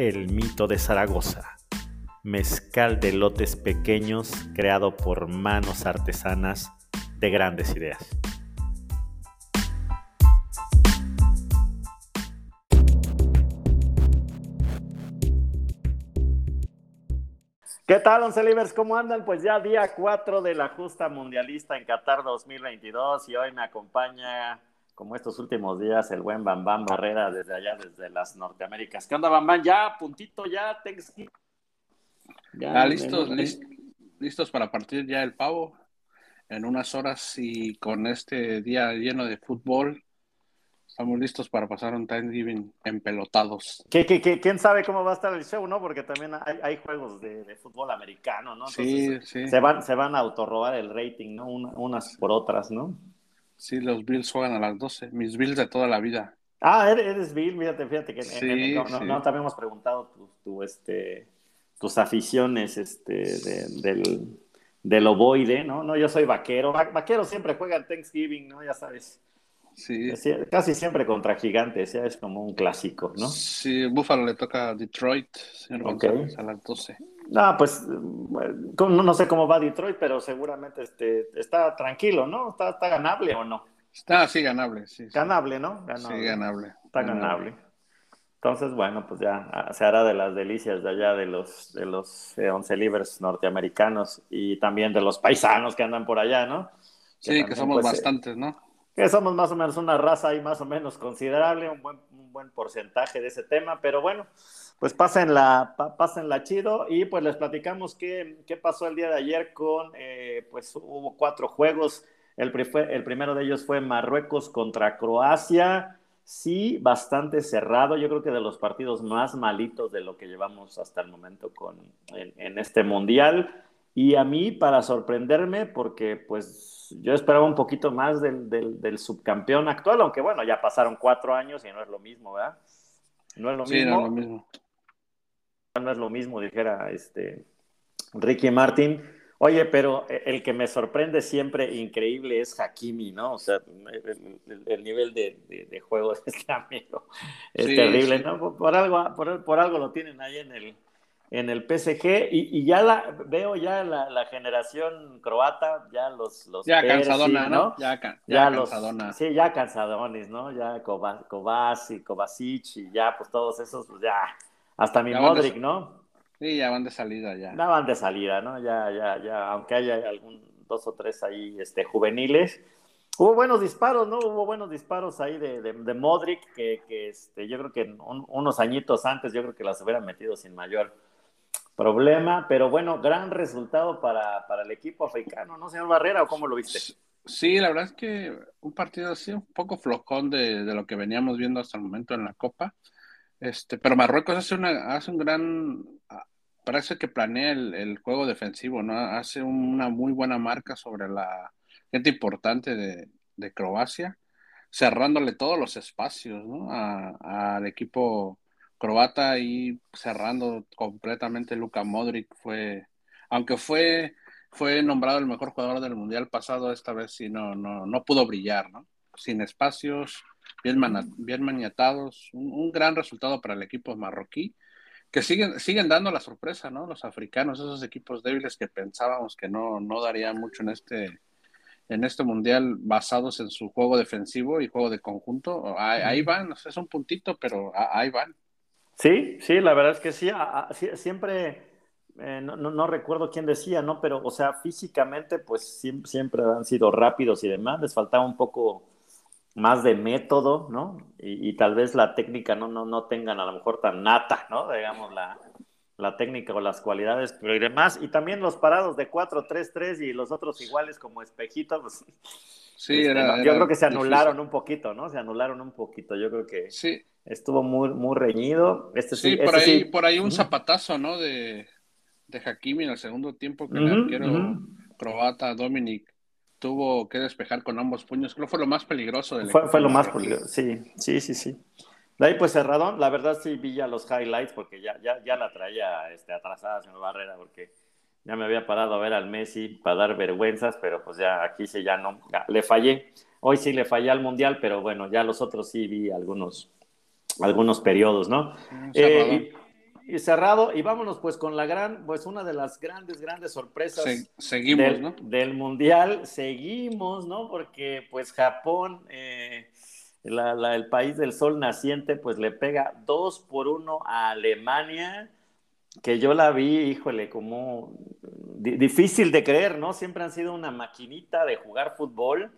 El Mito de Zaragoza, mezcal de lotes pequeños creado por manos artesanas de grandes ideas. ¿Qué tal, Once Livers? ¿Cómo andan? Pues ya día 4 de la justa mundialista en Qatar 2022 y hoy me acompaña, como estos últimos días, el buen Bambam Barrera desde allá, desde las Norteaméricas. ¿Qué onda, Bambam? Ya, puntito, ya, Thanksgiving. Ya, listos, listos para partir ya el pavo en unas horas y con este día lleno de fútbol Estamos listos para pasar un Thanksgiving empelotados. ¿Qué, qué, qué, quién sabe cómo va a estar el show, no? Porque también hay, hay juegos de, fútbol americano, ¿no? sí, sí. Se van, se van a autorrobar el rating, ¿no? unas por otras, ¿no? Sí, los Bills juegan a las 12. Mis Bills de toda la vida. Ah, eres, Bill, fíjate, fíjate que sí, no, sí. no, te habíamos preguntado tu, este, tus aficiones este, de, del, del ovoide, ¿no? No, yo soy vaquero. vaquero siempre juega en Thanksgiving, ¿no? Ya sabes. Sí. Casi siempre contra gigantes, ya es como un clásico, ¿no? Sí, Buffalo le toca a Detroit, a las 12. No, pues no, sé cómo va Detroit, pero seguramente este, está tranquilo, ¿no? ¿Está, ¿Está, ganable o no? Está, sí, ganable, sí. Ganable, ¿no? Sí, ganable. Está ganable. Entonces, bueno, pues ya ah, se hará de las delicias de allá de los, de los eh, once libres norteamericanos y también de los paisanos que andan por allá, ¿no? sí, que somos pues, eh, bastantes, ¿no? que somos más o menos una raza ahí más o menos considerable, un buen, un buen porcentaje de ese tema, pero bueno, pues pásenla, pásenla chido y pues les platicamos qué, qué pasó el día de ayer con, eh, pues hubo cuatro juegos, el, el primero de ellos fue Marruecos contra Croacia, sí, bastante cerrado, yo creo que de los partidos más malitos de lo que llevamos hasta el momento con, en, en este mundial. Y a mí, para sorprenderme, porque pues yo esperaba un poquito más del, del, subcampeón actual, aunque bueno, ya pasaron cuatro años y no es lo mismo, ¿verdad? No es lo mismo. No es lo mismo. No es lo mismo, dijera este Ricky Martin. Oye, pero el que me sorprende siempre increíble es Hakimi, ¿no? O sea, el, nivel de, de, juego de este amigo es terrible, ¿no? Por, algo, por, por algo lo tienen ahí en el, en el PSG y, ya la veo ya la, generación croata, ya los, los ya cansadona, ¿no? Ya, ya, cansadona. sí, ya cansadones, ¿no? Ya Kovacic, Kovacic y ya pues todos esos, pues ya, hasta mi Modric, ¿no? Sí, ya van de salida ya. Ya van de salida, ¿no? Ya, ya, ya, aunque haya algún dos o tres ahí este, juveniles. Hubo buenos disparos, ¿no? Hubo buenos disparos ahí de, de, Modric, que, que este, yo creo que unos añitos antes, yo creo que las hubieran metido sin mayor problema, pero bueno, gran resultado para, el equipo africano, ¿no, señor Barrera? ¿O cómo lo viste? Sí, la verdad es que un partido así, un poco flojón de, lo que veníamos viendo hasta el momento en la Copa. Este, pero Marruecos hace, una, hace un gran, parece que planea el, juego defensivo, ¿no? Hace una muy buena marca sobre la gente importante de, Croacia, cerrándole todos los espacios, ¿no? Al equipo croata y cerrando completamente Luka Modric fue, aunque fue, fue nombrado el mejor jugador del mundial pasado, esta vez sí no, no, no pudo brillar, ¿no? Sin espacios, bien, bien maniatados, un, gran resultado para el equipo marroquí, que siguen, siguen dando la sorpresa, ¿no? Los africanos, esos equipos débiles que pensábamos que no, no darían mucho en este, en este mundial basados en su juego defensivo y juego de conjunto. Ahí, ahí van, es un puntito, pero ahí van. Sí, sí, la verdad es que sí, siempre, eh, no, recuerdo quién decía, ¿no? Pero, o sea, físicamente, pues siempre, han sido rápidos y demás, les faltaba un poco más de método, ¿no? Y, tal vez la técnica no, no, no tengan a lo mejor tan nata, ¿no? Digamos, la, la técnica o las cualidades, pero y demás. Y también los parados de 4-3-3 y los otros iguales como espejitos, pues, Sí, Este, era, yo era creo que se difícil. anularon un poquito, ¿no? Se anularon un poquito. Yo creo que Sí, estuvo muy, muy reñido. Este sí, sí, por este ahí, sí. por ahí un zapatazo, ¿no? De, de Hakimi en el segundo tiempo que el Ujú, arquero ujú. croata Dominic tuvo que despejar con ambos puños. Creo que fue lo más peligroso del Fue, fue lo más peligroso. Sí, sí, sí, sí. De ahí pues cerradón, la verdad sí vi ya los highlights porque ya, ya, ya la traía este, atrasada señor Barrera porque ya me había parado a ver al Messi para dar vergüenzas, pero pues ya aquí sí ya no, ya, le fallé. Hoy sí le fallé al Mundial, pero bueno, ya los otros sí vi algunos, algunos periodos, ¿no? Eh. Y, cerrado, y vámonos pues con la gran, pues una de las grandes, grandes sorpresas Se- seguimos, del, ¿no? del mundial. Seguimos, ¿no? Porque pues Japón, eh, la- la- el país del sol naciente, pues le pega dos por uno a Alemania, que yo la vi, híjole, como di- difícil de creer, ¿no? Siempre han sido una maquinita de jugar fútbol.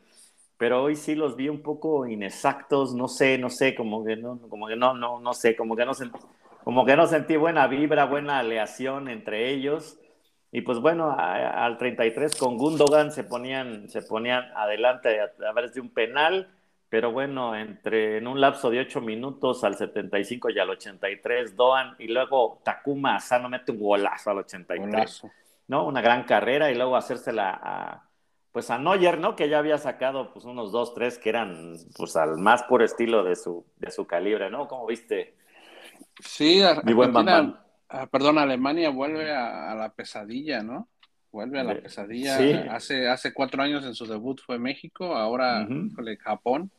Pero hoy sí los vi un poco inexactos, no sé, no sé, como que no, como que no, no, no sé, como que no sentí, como que no sentí buena vibra, buena aleación entre ellos. Y pues bueno, a- al 33 con Gundogan se ponían, se ponían adelante a través de un penal, pero bueno, entre en un lapso de 8 minutos al 75 y al 83, Doan, y luego Takuma Asano mete un golazo al 83. Golazo. ¿no? Una gran carrera y luego hacérsela a, pues a Neuer, ¿no? Que ya había sacado pues unos dos, tres que eran pues al más puro estilo de su, de su calibre, ¿no? ¿Cómo viste? Sí, Ar- Mi buen Argentina- Bambam. ah, perdón, Alemania vuelve a, a la pesadilla, ¿no? Vuelve a la pesadilla. sí. Hace, hace cuatro años en su debut fue México, ahora híjole, Japón.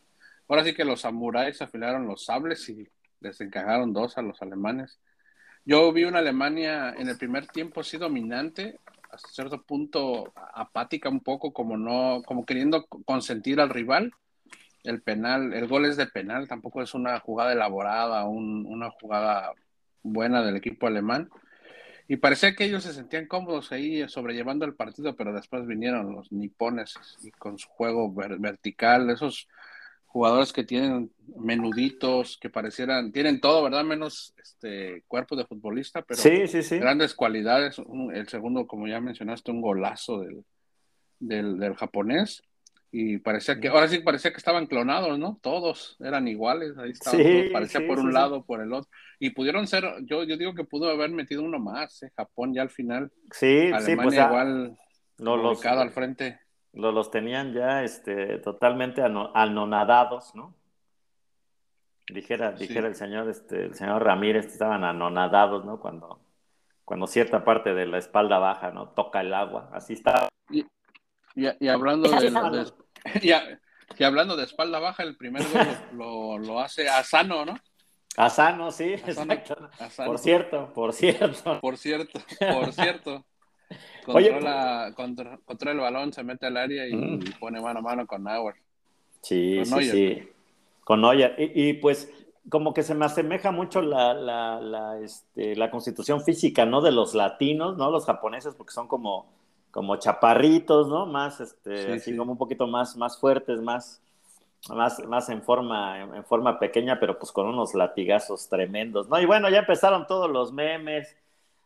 Ahora sí que los samuráis afilaron los sables y les encajaron dos a los alemanes. Yo vi una Alemania en el primer tiempo sí dominante, hasta cierto punto apática un poco, como no, como queriendo consentir al rival. El penal, el gol es de penal, tampoco es una jugada elaborada, un- una jugada buena del equipo alemán. Y parecía que ellos se sentían cómodos ahí sobrellevando el partido, pero después vinieron los nipones y con su juego ver- vertical, esos jugadores que tienen menuditos, que parecieran, tienen todo, ¿verdad? Menos este cuerpo de futbolista, pero Sí, sí, sí. grandes cualidades. Un- el segundo, como ya mencionaste, un golazo del, del, del japonés. Y parecía que, ahora sí parecía que estaban clonados, ¿no? Todos eran iguales, ahí estaban Sí, todos, parecía sí, por sí, un sí. lado, por el otro. Y pudieron ser, yo, yo digo que pudo haber metido uno más, ¿eh? Japón ya al final. Sí, sí, Alemania pues igual no, los, al frente. lo- los tenían ya este, totalmente ano- anonadados, ¿no? Dijera, Sí. dijera el señor, este, el señor Ramírez, estaban anonadados, ¿no? Cuando, cuando cierta parte de la espalda baja, ¿no? Toca el agua. Así está. Y, y hablando de- los- y, a- y hablando de espalda baja, el primer gol lo, lo, lo hace Asano, ¿no? Asano, sí, Asano. exacto. Asano. Por cierto, por cierto. Por cierto, por cierto. Oye, Controla, contra- controla el balón, se mete al área y, Mm. y pone mano a mano con Nauer. Sí, Con sí, Neuer. sí. Con Neuer. Y, y, pues como que se me asemeja mucho la, la, la, este, la constitución física, ¿no? De los latinos, ¿no? Los japoneses, porque son como, como chaparritos, ¿no? Más, este, Sí, así sí. como un poquito más, más fuertes, más, más, más en forma, en, forma pequeña, pero pues con unos latigazos tremendos, ¿no? Y bueno, ya empezaron todos los memes.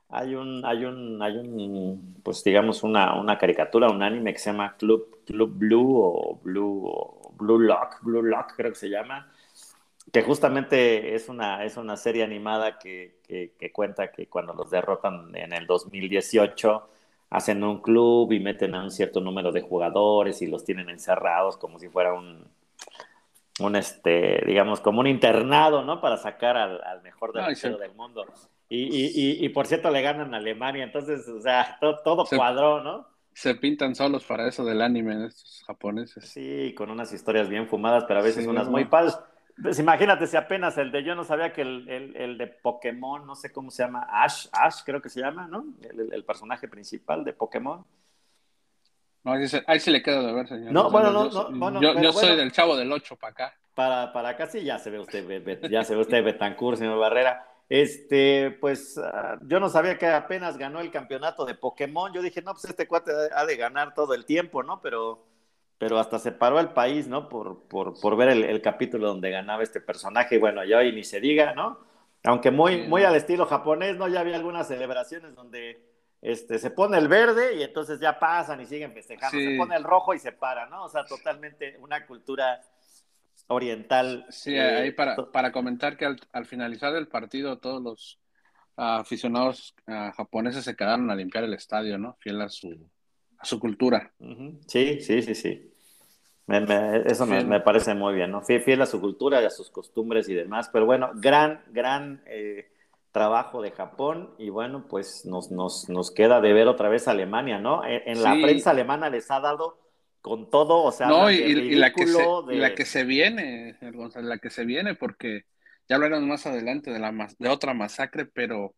Hay un, hay un, hay un, pues digamos, una, una caricatura, un anime que se llama Club, Club Blue o Blue, o Blue Lock, Blue Lock creo que se llama, que justamente es una, es una serie animada que, que, que cuenta que cuando los derrotan en el 2018 hacen un club y meten a un cierto número de jugadores y los tienen encerrados como si fuera un, un este, digamos, como un internado, ¿no? Para sacar al, al mejor delantero sí. del mundo. Y, y, y, y, por cierto le ganan a Alemania, entonces, o sea, to, todo Se- cuadró, ¿no? Se pintan solos para eso del anime, estos japoneses. Sí, con unas historias bien fumadas, pero a veces Sí, unas muy padres. Pues imagínate si apenas el de yo no sabía que el, el, el de Pokémon, no sé cómo se llama, Ash, Ash creo que se llama, ¿no? El, personaje principal de Pokémon. No, ahí, se- ahí le queda de ver, señor. No, bueno, no, yo- no, bueno, yo, soy del chavo del 8 para acá. Para, para acá sí, ya se ve usted, ya se ve usted Betancourt, señor Barrera. Este, pues ah, yo no sabía que apenas ganó el campeonato de Pokémon. Yo dije, no, pues este cuate ha de ganar todo el tiempo, ¿no? Pero, pero hasta se paró el país, ¿no? Por, por, por ver el, el capítulo donde ganaba este personaje. Y bueno, ya hoy ni se diga, ¿no? Aunque muy, muy al estilo japonés, ¿no? Ya había algunas celebraciones donde este, se pone el verde y entonces ya pasan y siguen festejando. Se pone el rojo y se para, ¿no? O sea, totalmente una cultura oriental. Sí, eh, ahí para, para comentar que al, finalizar el partido todos los aficionados ah, japoneses se quedaron a limpiar el estadio, ¿no? Fiel a su, a su cultura. Sí, sí, sí, sí. eso me, parece muy bien, ¿no? Fiel, a su cultura y a sus costumbres y demás. Pero bueno, gran, gran eh, trabajo de Japón y bueno, pues nos, nos, nos queda de ver otra vez Alemania, ¿no? En, la prensa alemana les ha dado con todo, o sea, no, y, la que se, la que se viene, la que se viene, porque ya hablaremos más adelante de, la, de otra masacre, pero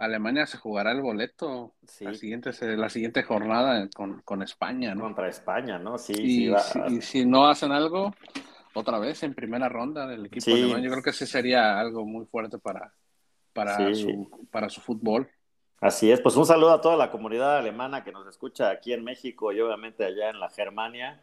Alemania se jugará el boleto la, siguiente, la siguiente jornada con, España, ¿no? Contra España, ¿no? Sí, y, si, si no hacen algo, otra vez en primera ronda del equipo alemán, yo creo que ese sería algo muy fuerte para, para, su, para su fútbol. Así es, pues un saludo a toda la comunidad alemana que nos escucha aquí en México y obviamente allá en la Germania.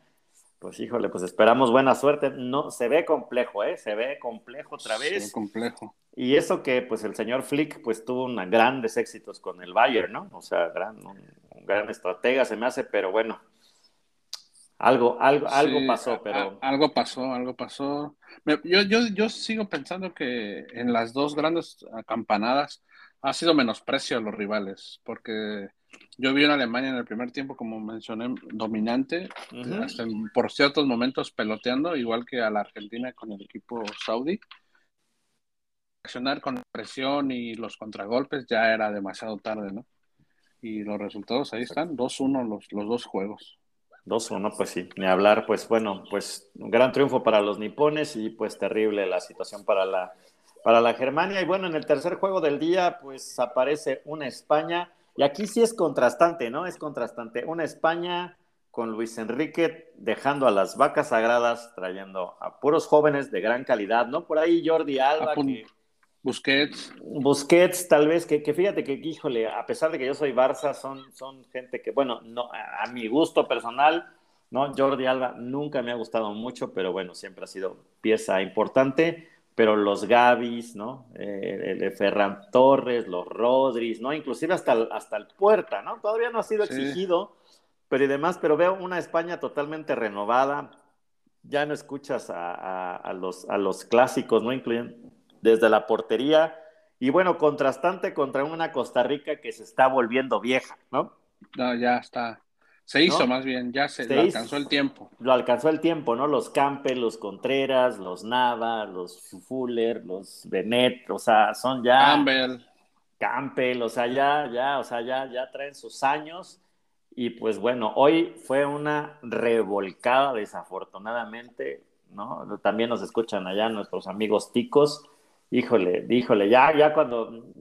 Pues híjole, pues esperamos buena suerte. No, se ve complejo, ¿eh? Se ve complejo otra vez. Se ve complejo. Y eso que pues el señor Flick pues tuvo una, grandes éxitos con el Bayern, ¿no? O sea, gran, un, gran estratega se me hace, pero bueno, algo, algo, algo pasó, pero... algo pasó, algo pasó. Yo, yo, yo sigo pensando que en las dos grandes campanadas ha sido menosprecio a los rivales, porque yo vi en Alemania en el primer tiempo, como mencioné, dominante, hasta por ciertos momentos peloteando, igual que a la Argentina con el equipo saudí. Accionar con presión y los contragolpes ya era demasiado tarde, ¿no? Y los resultados ahí están, 2-1 los, los dos juegos. 2-1, pues sí, ni hablar, pues bueno, pues un gran triunfo para los nipones y pues terrible la situación para la para la Germania. Y bueno, en el tercer juego del día, pues aparece una España. Y aquí sí es contrastante, ¿no? Es contrastante. Una España con Luis Enrique dejando a las vacas sagradas, trayendo a puros jóvenes de gran calidad, ¿no? Por ahí Jordi Alba. Busquets. Busquets, tal vez, que, fíjate que, híjole, a pesar de que yo soy Barça, son, son gente que, bueno, no, a, mi gusto personal, ¿no? Jordi Alba nunca me ha gustado mucho, pero bueno, siempre ha sido pieza importante pero los Gavis, ¿no? Eh, el, Ferran Torres, los Rodríguez, ¿no? Inclusive hasta el, hasta el Puerta, ¿no? Todavía no ha sido exigido, pero y demás, pero veo una España totalmente renovada. Ya no escuchas a, los, a los clásicos, ¿no? Incluyen desde la portería. Y bueno, contrastante contra una Costa Rica que se está volviendo vieja, ¿no? No, ya está. Se hizo más bien, ya se, alcanzó el tiempo. Lo alcanzó el tiempo, ¿no? Los Campbell, los Contreras, los Nava, los Fuller, los Benet, o sea, son ya. Campbell. Campbell, o sea, ya, ya, o sea, ya, ya traen sus años. Y pues bueno, hoy fue una revolcada, desafortunadamente, ¿no? También nos escuchan allá nuestros amigos ticos. Híjole, híjole, ya, ya cuando,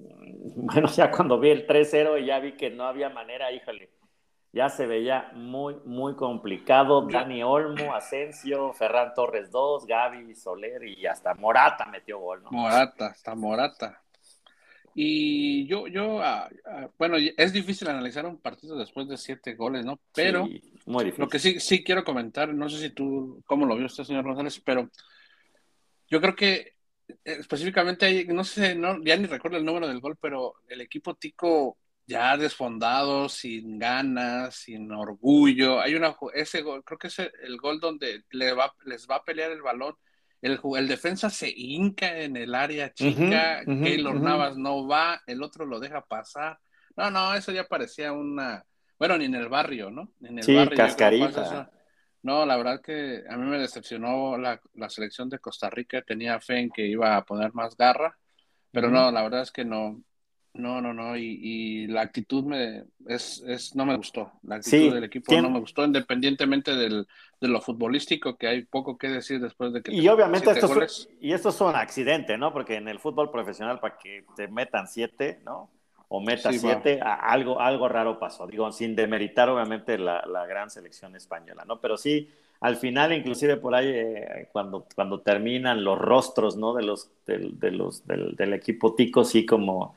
bueno, ya cuando vi el 3-0 y ya vi que no había manera, híjole ya se veía muy, muy complicado. Dani Olmo, Asensio, Ferran Torres 2, Gaby, Soler y hasta Morata metió gol, ¿no? Morata, hasta Morata. Y yo, yo, ah, ah, bueno, es difícil analizar un partido después de siete goles, ¿no? Pero muy difícil. lo que sí, sí quiero comentar, no sé si tú, cómo lo vio usted, señor González, pero yo creo que eh, específicamente, no sé, no, ya ni recuerdo el número del gol, pero el equipo Tico ya desfondado, sin ganas, sin orgullo. Hay una ese gol, creo que es el gol donde le va, les va a pelear el balón. El, el defensa se hinca en el área chica, Keylor Navas no va, el otro lo deja pasar. No, no, eso ya parecía una, bueno, ni en el barrio, ¿no? En el sí, cascarita. No, la verdad que a mí me decepcionó la, la, selección de Costa Rica, tenía fe en que iba a poner más garra, pero no, la verdad es que no, no, no, no, y, la actitud me es, es, no me gustó. La actitud del equipo no me gustó, independientemente del, de lo futbolístico, que hay poco que decir después de que. Y obviamente esto es, y esto es un accidente, ¿no? Porque en el fútbol profesional, para que te metan siete, ¿no? O metas siete, algo, algo raro pasó. Digo, sin demeritar, obviamente, la, la, gran selección española, ¿no? Pero sí, al final, inclusive por ahí, eh, cuando, cuando terminan los rostros, ¿no? De los, de los, del, del equipo tico, sí, como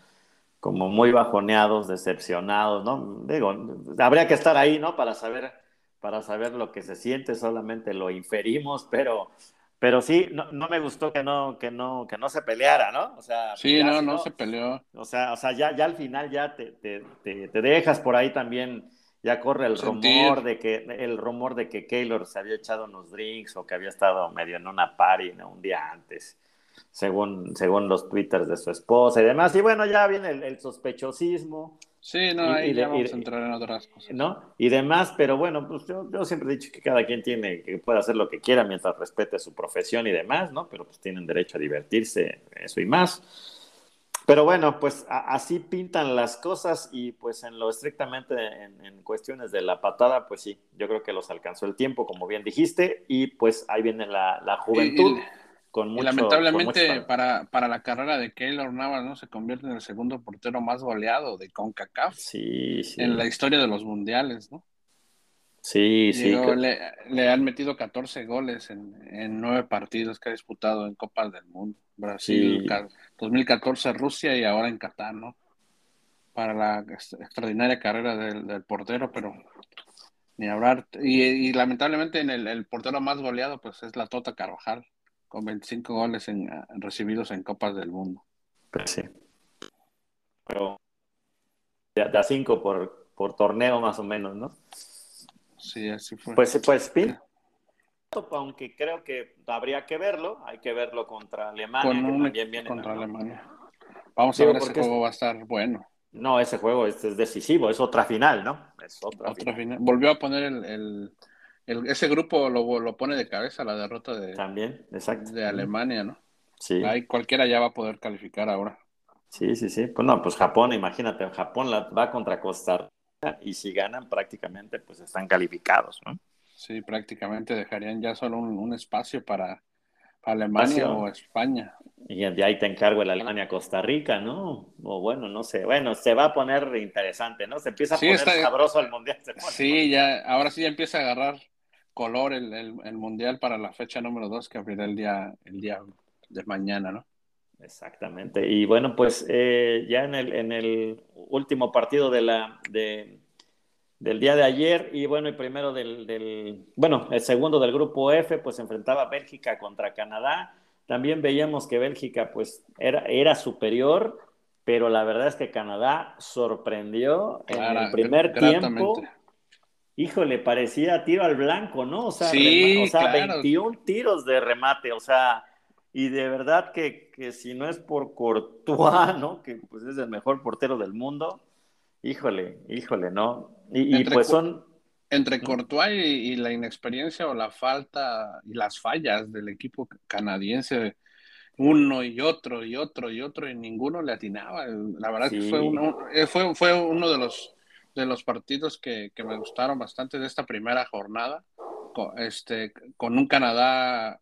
como muy bajoneados, decepcionados, ¿no? Digo, habría que estar ahí, ¿no? Para saber, para saber lo que se siente, solamente lo inferimos, pero, pero sí, no, no, me gustó que no, que no, que no se peleara, ¿no? O sea, sí, no, no, se peleó. O sea, o sea, ya, ya al final ya te, te, te, dejas por ahí también, ya corre el rumor de que, el rumor de que Keylor se había echado unos drinks o que había estado medio en una party ¿no? un día antes, según, según los twitters de su esposa y demás. Y bueno, ya viene el sospechosismo. Sí, no, ahí ya vamos a entrar en otras cosas. ¿No? Y demás, pero bueno, pues yo, yo, siempre he dicho que cada quien tiene, que puede hacer lo que quiera mientras respete su profesión y demás, ¿no? Pero pues tienen derecho a divertirse, eso y más. Pero bueno, pues así pintan las cosas y pues en lo estrictamente en, cuestiones de la patada, pues sí, yo creo que los alcanzó el tiempo, como bien dijiste, y pues ahí viene la, la juventud y lamentablemente para, para la carrera de Keylor Navas, ¿no? Se convierte en el segundo portero más goleado de CONCACAF. Sí, En la historia de los mundiales, ¿no? Sí, sí. Le, han metido 14 goles en, en nueve partidos que ha disputado en Copas del Mundo. Brasil, 2014 Rusia y ahora en Qatar, ¿no? Para la extraordinaria carrera del, portero, pero ni hablar. Y, lamentablemente en el, el portero más goleado, pues es la Tota Carvajal con 25 goles en, ah, recibidos en Copas del Mundo. Pues sí. Pero da 5 por, por torneo más o menos, ¿no? Sí, así fue. Pues, pues aunque creo que habría que verlo, hay que verlo contra Alemania, que también viene contra Alemania. Vamos a ver, ese juego va a estar bueno. No, ese juego es, decisivo, es otra final, ¿no? Es otra, final. Volvió a poner el ese grupo lo, lo, pone de cabeza la derrota de, También, exacto. de Alemania, ¿no? Sí. Ahí cualquiera ya va a poder calificar ahora. Sí, sí, sí. Pues no, pues Japón, imagínate, Japón la, va contra Costa Rica y si ganan prácticamente pues están calificados, ¿no? Sí, prácticamente dejarían ya solo un, espacio para, Alemania o España. Y de ahí te encargo el Alemania-Costa Rica, ¿no? O bueno, no sé. Bueno, se va a poner interesante, ¿no? Se empieza a poner sabroso el Mundial. sí, ya, ahora sí ya empieza a agarrar color el, el, mundial para la fecha número 2 que abrirá el día, el día de mañana, ¿no? Exactamente. Y bueno, pues eh, ya en el, en el último partido de la, de, del día de ayer y bueno, el primero del, del, bueno, el segundo del grupo F, pues enfrentaba Bélgica contra Canadá. También veíamos que Bélgica pues era, era superior, pero la verdad es que Canadá sorprendió en el primer tiempo híjole, parecía tiro al blanco, ¿no? O sea, o sea 21 tiros de remate, o sea, y de verdad que, que, si no es por Courtois, ¿no? Que pues es el mejor portero del mundo, híjole, híjole, ¿no? Y, pues son... Entre Courtois y, la inexperiencia o la falta y las fallas del equipo canadiense, uno y otro y otro y otro, y ninguno le atinaba. La verdad que fue uno, eh, fue, fue uno de los de los partidos que, me gustaron bastante de esta primera jornada, con, este, con un Canadá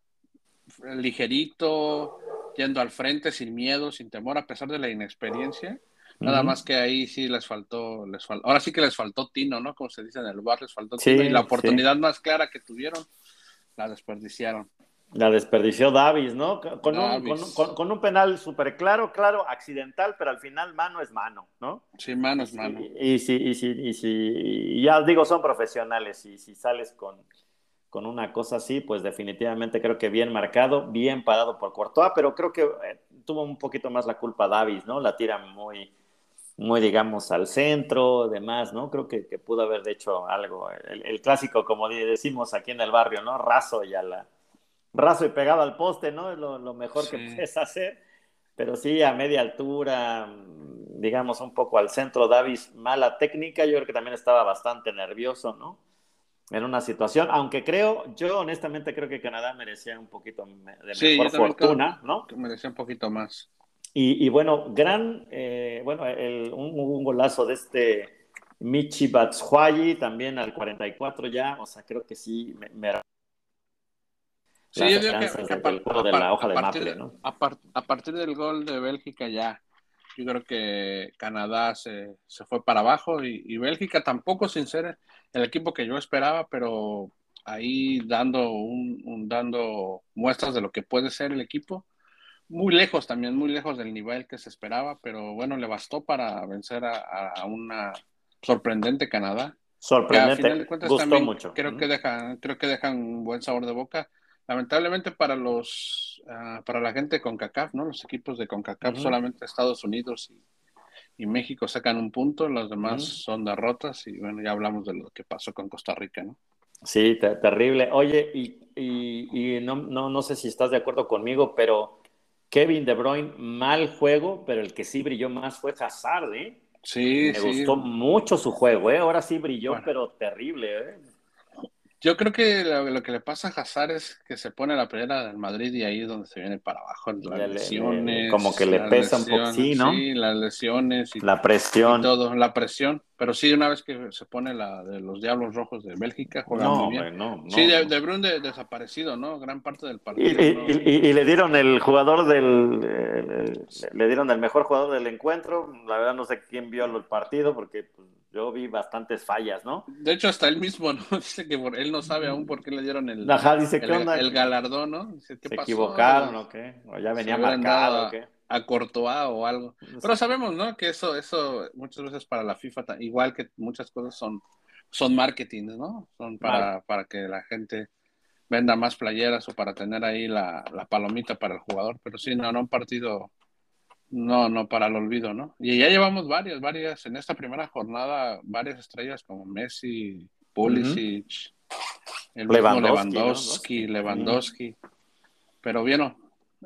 ligerito, yendo al frente sin miedo, sin temor, a pesar de la inexperiencia. Nada más que ahí sí les faltó, les faltó, ahora sí que les faltó Tino, ¿no? Como se dice en el bar, les faltó Tino. Y la oportunidad más clara que tuvieron, la desperdiciaron. La desperdició Davis, ¿no? Con, Un, penal súper claro, claro, accidental, pero al final mano es mano, ¿no? Sí, mano es mano. Y, si, y, si, y si, ya digo, son profesionales, y si sales con, con una cosa así, pues definitivamente creo que bien marcado, bien parado por Courtois, pero creo que eh, tuvo un poquito más la culpa Davis, ¿no? La tira muy, muy digamos, al centro, demás, ¿no? Creo que, pudo haber hecho algo. El, el, clásico, como decimos aquí en el barrio, ¿no? Raso y a la raso y pegado al poste, ¿no? Es lo, mejor que puedes hacer. Pero sí, a media altura, digamos, un poco al centro, Davis, mala técnica. Yo creo que también estaba bastante nervioso, ¿no? En una situación, aunque creo, yo honestamente creo que Canadá merecía un poquito de mejor fortuna, ¿no? Que merecía un poquito más. Y, bueno, gran, eh, bueno, un, golazo de este Michi Batshuayi también al 44 ya, o sea, creo que sí, me, me Sí, yo que, de la hoja de partir, ¿no? A, partir del gol de Bélgica ya, yo creo que Canadá se, fue para abajo y, Bélgica tampoco sin ser el equipo que yo esperaba, pero ahí dando un, dando muestras de lo que puede ser el equipo. Muy lejos también, muy lejos del nivel que se esperaba, pero bueno, le bastó para vencer a, una sorprendente Canadá. Sorprendente, gustó mucho. Creo que dejan, creo que dejan un buen sabor de boca lamentablemente para los, uh, para la gente de CONCACAF, ¿no? Los equipos de CONCACAF, uh -huh. solamente Estados Unidos y, y, México sacan un punto, los demás uh -huh. son derrotas y bueno, ya hablamos de lo que pasó con Costa Rica, ¿no? Sí, te terrible. Oye, y, y, y no, no, no sé si estás de acuerdo conmigo, pero Kevin De Bruyne, mal juego, pero el que sí brilló más fue Hazard, ¿eh? Sí, Me sí. gustó mucho su juego, ¿eh? Ahora sí brilló, bueno. pero terrible, ¿eh? Yo creo que lo, lo, que le pasa a Hazard es que se pone la primera del Madrid y ahí es donde se viene para abajo. Las le, lesiones. Le, como que le pesa un poco, sí, ¿no? Sí, las lesiones. Y, la presión. Y todo, la presión. Pero sí, una vez que se pone la de los Diablos Rojos de Bélgica, juega no, muy bien. No, no, sí, de, de Bruyne de, desaparecido, ¿no? Gran parte del partido. Y, y, le dieron el jugador del. Eh, le dieron el mejor jugador del encuentro. La verdad, no sé quién vio el partido porque pues, yo vi bastantes fallas, ¿no? De hecho, hasta él mismo, ¿no? Dice que él no sabe aún por qué le dieron el, Ajá, dice, ¿qué el, onda? el galardón, ¿no? Dice, ¿qué ¿Se pasó? equivocaron o qué? ¿O ya venía marcado o qué? a Courtois o algo. Pero sabemos, ¿no? Que eso, eso muchas veces para la FIFA, igual que muchas cosas son, son marketing, ¿no? Son para, para que la gente venda más playeras o para tener ahí la, la, palomita para el jugador. Pero sí, no, no un partido, no, no para el olvido, ¿no? Y ya llevamos varias, varias, en esta primera jornada, varias estrellas como Messi, Pulisic, uh -huh. el Lewandowski, Lewandowski, ¿no? Lewandowski. Uh -huh. Pero bien,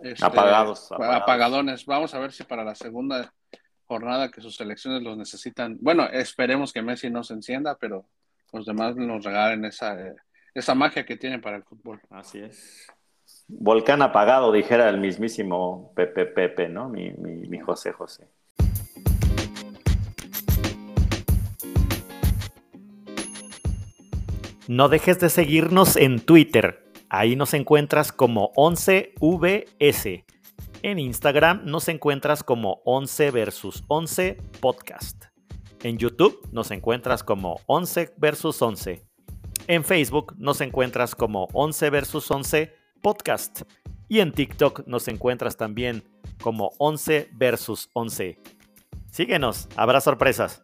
este, apagados, apagados, apagadones. Vamos a ver si para la segunda jornada que sus selecciones los necesitan. Bueno, esperemos que Messi no se encienda, pero los demás nos regalen esa, eh, esa magia que tienen para el fútbol. Así es. Volcán apagado, dijera el mismísimo Pepe Pepe, ¿no? Mi, mi, mi José José. No dejes de seguirnos en Twitter. Ahí nos encuentras como 11VS. En Instagram nos encuentras como 11 versus 11 podcast. En YouTube nos encuentras como 11 versus 11. En Facebook nos encuentras como 11 versus 11 podcast. Y en TikTok nos encuentras también como 11 versus 11. Síguenos, habrá sorpresas.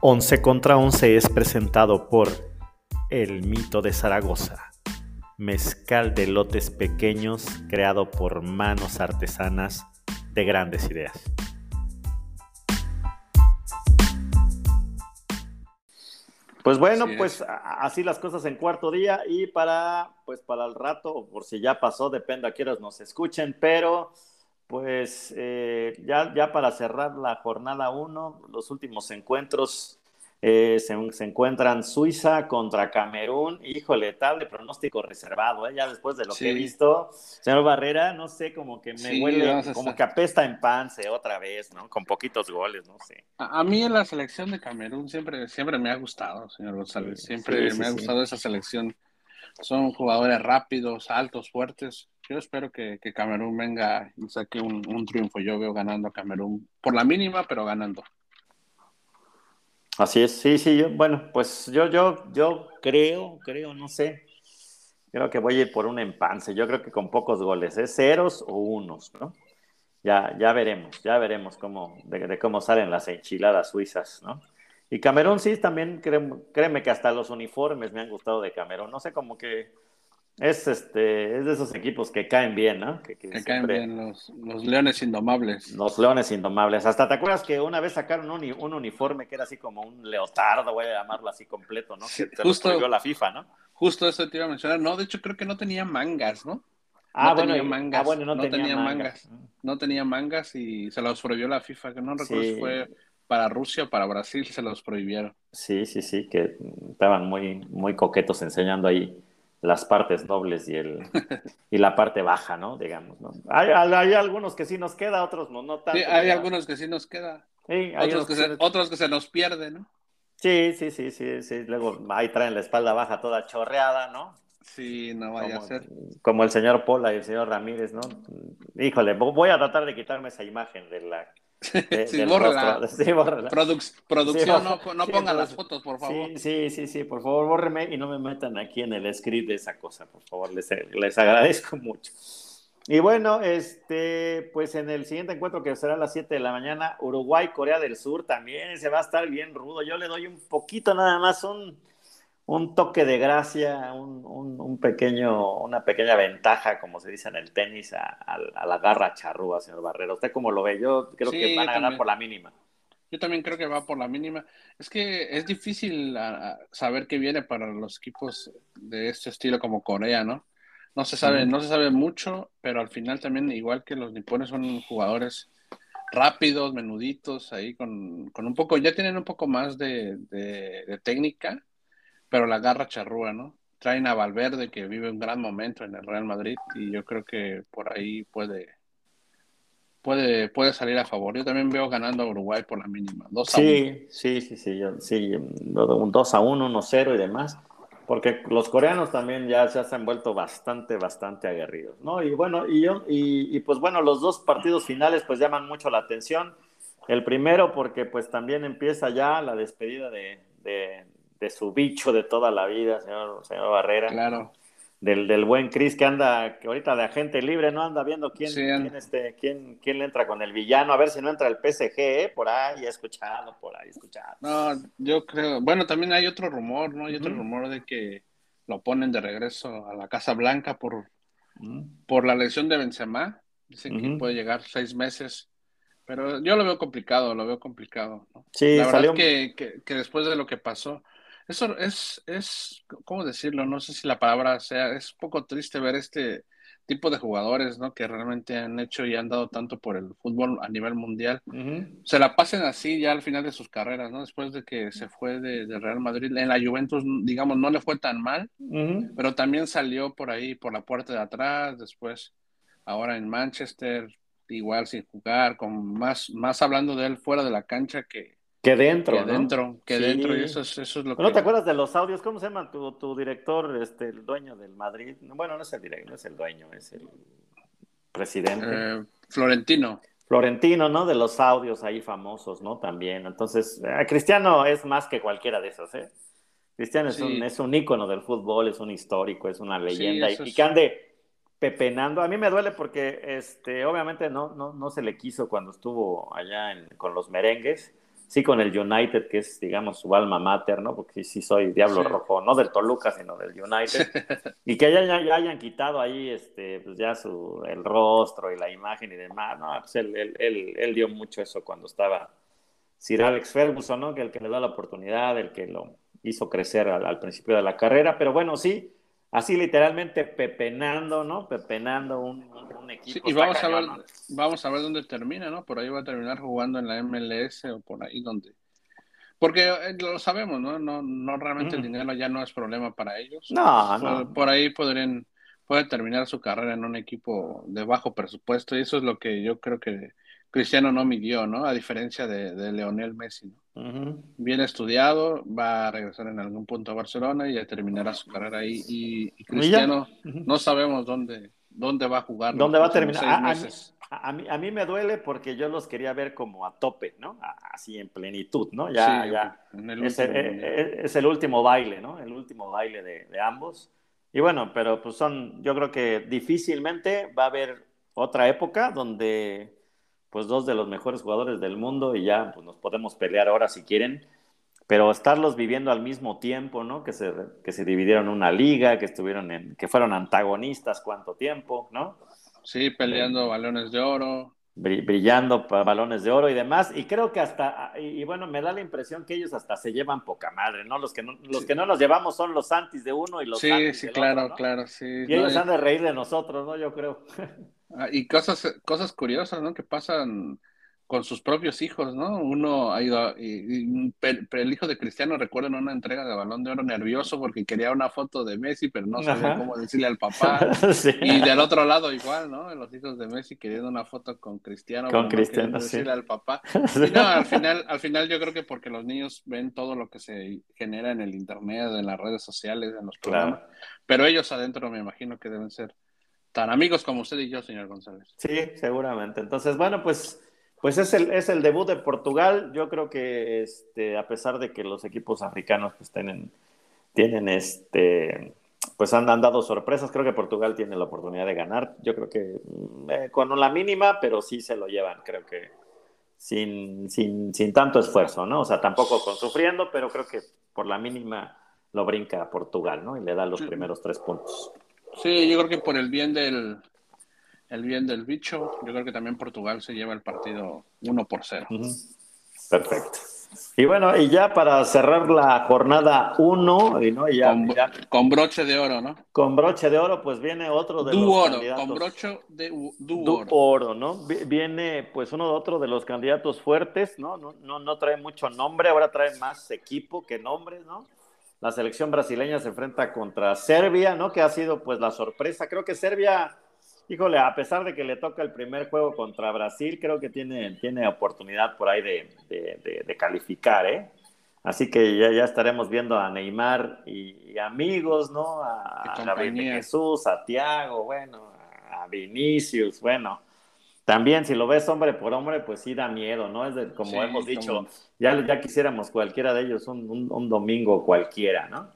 Once contra Once es presentado por El Mito de Zaragoza, mezcal de lotes pequeños creado por manos artesanas de grandes ideas. Pues bueno, así pues así las cosas en cuarto día y para pues para el rato, por si ya pasó, depende a quiénes nos escuchen, pero pues eh, ya, ya para cerrar la jornada 1, los últimos encuentros eh, se, se, encuentran Suiza contra Camerún. Híjole, tal de pronóstico reservado, ¿eh? ya después de lo sí. que he visto. Señor Barrera, no sé, como que me sí, huele, como que apesta en pance otra vez, ¿no? Con poquitos goles, no sé. A, a mí en la selección de Camerún siempre, siempre me ha gustado, señor González. Siempre sí, me ha gustado esa selección. Son jugadores rápidos, altos, fuertes. Yo espero que, que Camerún venga y saque un, un triunfo. Yo veo ganando a Camerún por la mínima, pero ganando. Así es, sí, sí, yo, bueno, pues yo, yo, yo creo, creo, no sé, creo que voy a ir por un empance, yo creo que con pocos goles, ¿eh? ceros o unos, ¿no? Ya, ya veremos, ya veremos cómo, de, cómo salen las enchiladas suizas, ¿no? Y Camerún sí, también créeme, créeme que hasta los uniformes me han gustado de Camerún, no sé, como que es este es de esos equipos que caen bien, ¿no? Que, que, que caen bien los, los, leones indomables. Los leones indomables. Hasta te acuerdas que una vez sacaron un, un uniforme que era así como un leotardo, voy a llamarlo así completo, ¿no? Que te justo, lo la FIFA, ¿no? Justo eso te iba a mencionar. No, de hecho creo que no tenía mangas, ¿no? Ah, no bueno, tenía mangas. Ah, bueno, no, no tenía, tenía mangas. mangas. No tenía mangas y se los prohibió la FIFA, que no recuerdo Sí. si fue para Rusia o para Brasil, se los prohibieron. Sí, sí, sí, que estaban muy, muy coquetos enseñando ahí las partes nobles y el y la parte baja, ¿no? Digamos, ¿no? Hay, hay algunos que sí nos queda, otros no, no tanto. Sí, hay ¿verdad? algunos que sí nos queda. Sí, hay Otros que, se, otros que se nos pierden, ¿no? Sí, sí, sí, sí, sí. Luego ahí traen la espalda baja toda chorreada, ¿no? Sí, no vaya Como, a ser. como el señor Pola y el señor Ramírez, ¿no? Híjole, vo- voy a tratar de quitarme esa imagen de la. De- Sí, bórrela. Sí, bórrela. Produc- producción, Sí, no, no pongan las fotos, por favor. Sí, sí, sí, sí, por favor, bórreme y no me metan aquí en el script de esa cosa, por favor, les, les agradezco mucho. Y bueno, este, pues en el siguiente encuentro que será a las 7 de la mañana, Uruguay, Corea del Sur también se va a estar bien rudo. Yo le doy un poquito nada más, un, un toque de gracia, un, un, pequeño, una pequeña ventaja, como se dice en el tenis, a, la garra charrúa, señor Barrero. ¿Usted cómo lo ve? Yo creo que van a ganar por la mínima. Yo también creo que va por la mínima. Es que es difícil saber qué viene para los equipos de este estilo como Corea, ¿no? No se sabe, no se sabe mucho, pero al final también, igual que los nipones, son jugadores rápidos, menuditos, ahí con, con un poco, ya tienen un poco más de, de técnica pero la garra charrúa, ¿no? Traen a Valverde que vive un gran momento en el Real Madrid y yo creo que por ahí puede puede puede salir a favor. Yo también veo ganando a Uruguay por la mínima, 2 a sí, Sí, sí, sí, sí, un 2 a 1, 1 0 y demás, porque los coreanos también ya, se han vuelto bastante bastante aguerridos, ¿no? Y bueno, y yo y, y pues bueno, los dos partidos finales pues llaman mucho la atención. El primero porque pues también empieza ya la despedida de, de su bicho de toda la vida, señor, señor Barrera. Claro. Del, del buen Cris que anda, que ahorita de agente libre, ¿no? Anda viendo quién, quién, este, quién, quién le entra con el villano, a ver si no entra el PSG, ¿eh? Por ahí, escuchado, por ahí, escuchado. No, yo creo, bueno, también hay otro rumor, ¿no? Hay otro rumor de que lo ponen de regreso a la Casa Blanca por, por la lesión de Benzema. Dicen que puede llegar seis meses pero yo lo veo complicado, lo veo complicado. ¿no? Sí, la verdad que, que, que, después de lo que pasó, eso es, es, ¿cómo decirlo? No sé si la palabra sea, es un poco triste ver este tipo de jugadores, ¿no? Que realmente han hecho y han dado tanto por el fútbol a nivel mundial. Se la pasen así ya al final de sus carreras, ¿no? Después de que se fue de, Real Madrid. En la Juventus, digamos, no le fue tan mal, pero también salió por ahí, por la puerta de atrás, después, ahora en Manchester, igual sin jugar, con más, más hablando de él fuera de la cancha que, que dentro, que dentro, que dentro, y eso es, eso es lo que... ¿No te acuerdas de los audios? ¿Cómo se llama tu, tu director, este, el dueño del Madrid? Bueno, no es el director, no es el dueño, es el presidente. Eh, Florentino. Florentino, ¿no? De los audios ahí famosos, ¿no? También. Entonces, eh, Cristiano es más que cualquiera de esos, ¿eh? Cristiano es, un, es un ícono del fútbol, es un histórico, es una leyenda. y, que ande pepenando. A mí me duele porque, este, obviamente, no, no, no se le quiso cuando estuvo allá con los merengues sí con el United, que es, digamos, su alma mater, ¿no? Porque sí soy Diablo Rojo, no del Toluca, sino del United. y que ya, ya, hayan quitado ahí, este, pues ya su, el rostro y la imagen y demás, ¿no? Pues él, él, él, dio mucho eso cuando estaba Sir Alex Ferguson, ¿no? Que el que le da la oportunidad, el que lo hizo crecer al principio de la carrera, pero bueno, sí, así literalmente pepenando, ¿no? Pepenando un, equipo. y vamos a ver, vamos a ver dónde termina, ¿no? Por ahí va a terminar jugando en la MLS o por ahí donde. Porque eh, lo sabemos, ¿no? No, no realmente el dinero ya no es problema para ellos. No, no. Por ahí podrían, puede terminar su carrera en un equipo de bajo presupuesto y eso es lo que yo creo que Cristiano no midió, ¿no? A diferencia de, de Leonel Messi, ¿no? Bien estudiado, va a regresar en algún punto a Barcelona y ya terminará su carrera ahí. Y, Cristiano, no sabemos dónde, dónde va a jugar. ¿Dónde va a terminar? A, mí, a, mí, me duele porque yo los quería ver como a tope, ¿no? Así en plenitud, ¿no? Ya, ya. es, el, último baile, ¿no? El último baile de, de ambos. Y bueno, pero pues son, yo creo que difícilmente va a haber otra época donde pues dos de los mejores jugadores del mundo y ya pues, nos podemos pelear ahora si quieren, pero estarlos viviendo al mismo tiempo, ¿no? Que se, que se dividieron una liga, que estuvieron en, que fueron antagonistas cuánto tiempo, ¿no? Sí, peleando balones de oro. Brillando balones de oro y demás, y creo que hasta, y, bueno, me da la impresión que ellos hasta se llevan poca madre, ¿no? Los que no, los que no nos llevamos son los antis de uno y los sí, sí, claro, claro, sí. Y ellos han de reír de nosotros, ¿no? Yo creo. Ah, y cosas, cosas curiosas, ¿no? Que pasan con sus propios hijos, ¿no? Uno ha ido, y, el hijo de Cristiano recuerda en una entrega de Balón de Oro nervioso porque quería una foto de Messi, pero no sabía cómo decirle al papá. Y del otro lado igual, ¿no? Los hijos de Messi queriendo una foto con Cristiano, con Cristiano, decirle al papá. Y no, al final, al final yo creo que porque los niños ven todo lo que se genera en el internet, en las redes sociales, en los programas, pero ellos adentro me imagino que deben ser tan amigos como usted y yo, señor González. Sí, seguramente. Entonces, bueno, pues, pues es, el, es el debut de Portugal. Yo creo que este, a pesar de que los equipos africanos pues, tienen, tienen este, pues han, dado sorpresas. Creo que Portugal tiene la oportunidad de ganar. Yo creo que eh, con la mínima, pero sí se lo llevan, creo que sin, sin, sin tanto esfuerzo, ¿no? O sea, tampoco con sufriendo, pero creo que por la mínima lo brinca Portugal, ¿no? Y le da los primeros tres puntos. Sí, yo creo que por el bien del, el bien del bicho, yo creo que también Portugal se lleva el partido 1 por 0. Perfecto. Y bueno, y ya para cerrar la jornada 1, y no, ya, con, broche de oro, ¿no? Con broche de oro, pues viene otro de los oro, candidatos. Con broche de du, oro. ¿no? Viene pues uno de otro de los candidatos fuertes, ¿no? No, no, no trae mucho nombre, ahora trae más equipo que nombres, ¿no? La selección brasileña se enfrenta contra Serbia, ¿no? Que ha sido pues la sorpresa. Creo que Serbia híjole, a pesar de que le toca el primer juego contra Brasil, creo que tiene, tiene oportunidad por ahí de, calificar, ¿eh? Así que ya, ya, estaremos viendo a Neymar y, amigos, ¿no? A, Jesús, a Tiago, bueno, a Vinicius, bueno. También, si lo ves hombre por hombre, pues sí da miedo, ¿no? Es de, como hemos dicho, ya, ya quisiéramos cualquiera de ellos un, un, domingo cualquiera, ¿no?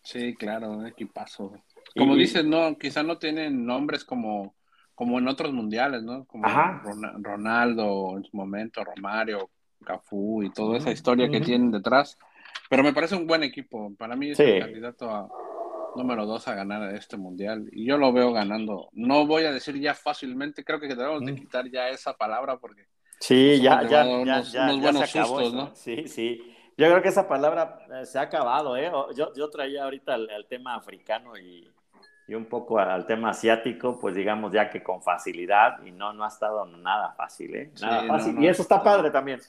Sí, claro, un equipazo. Como dices, no, quizá no tienen nombres como, como en otros mundiales, ¿no? Como Ronaldo en su momento, Romario, Cafú y toda esa historia que tienen detrás. Pero me parece un buen equipo. Para mí es el candidato a número dos a ganar este mundial. Y yo lo veo ganando. No voy a decir ya fácilmente, creo que debemos de quitar ya esa palabra porque Sí, ya, ya, ya, ya, buenos sustos, ¿no? Sí, sí. Yo creo que esa palabra eh, se ha acabado, ¿eh? Yo, yo traía ahorita el tema africano y, y un poco al tema asiático, pues digamos ya que con facilidad y no, no ha estado nada fácil, ¿eh? Nada fácil. y eso está padre también.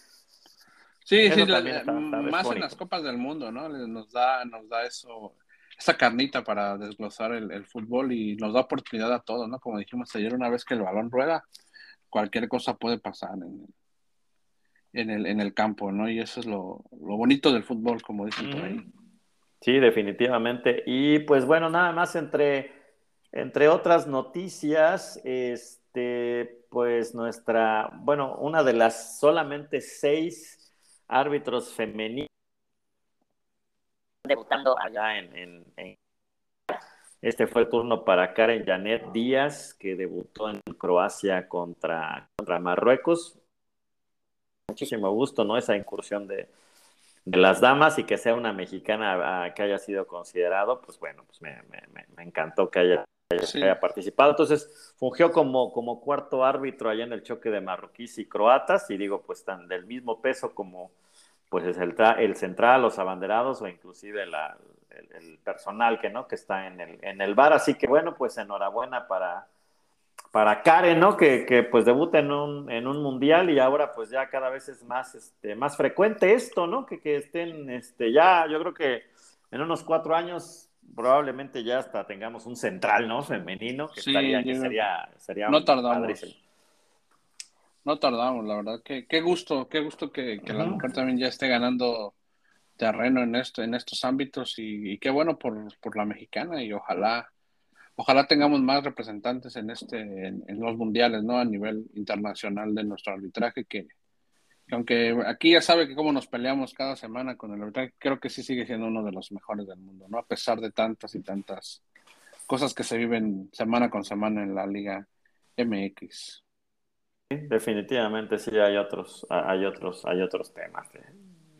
Sí, sí, más en las copas del mundo, ¿no? Nos da, nos da eso, esa carnita para desglosar el, fútbol y nos da oportunidad a todos, ¿no? Como dijimos ayer, una vez que el balón rueda, cualquier cosa puede pasar en, el, en el campo, ¿no? Y eso es lo, lo bonito del fútbol, como dicen por ahí. Sí, definitivamente. Y pues bueno, nada más entre, entre otras noticias, este, pues nuestra, bueno, una de las solamente seis árbitros femeninos debutando allá en, este fue el turno para Karen Janet Díaz, que debutó en Croacia contra, contra Marruecos. Muchísimo gusto, ¿no? Esa incursión de, de las damas y que sea una mexicana ah, que haya sido considerado, pues bueno, pues me, encantó que haya, participado. Entonces, fungió como, como cuarto árbitro allá en el choque de marroquíes y croatas, y digo, pues tan del mismo peso como pues es el, el central, los abanderados o inclusive la, el, personal que no que está en el, en el bar. Así que bueno, pues enhorabuena para, para Karen, ¿no? Que, que, pues debuta en un, en un mundial y ahora pues ya cada vez es más, este, más frecuente esto, ¿no? Que, que estén, este, ya, yo creo que en unos cuatro años probablemente ya hasta tengamos un central, ¿no? Femenino, que, estaría, que sería, sería No tardamos. No tardamos, la verdad. Qué, qué gusto, qué gusto que, que la mujer también ya esté ganando terreno en esto, en estos ámbitos y, y qué bueno por, por la mexicana y ojalá ojalá tengamos más representantes en este en, los mundiales no a nivel internacional de nuestro arbitraje que, aunque aquí ya sabe que cómo nos peleamos cada semana con el arbitraje creo que sí sigue siendo uno de los mejores del mundo no a pesar de tantas y tantas cosas que se viven semana con semana en la liga MX definitivamente sí hay otros hay otros hay otros temas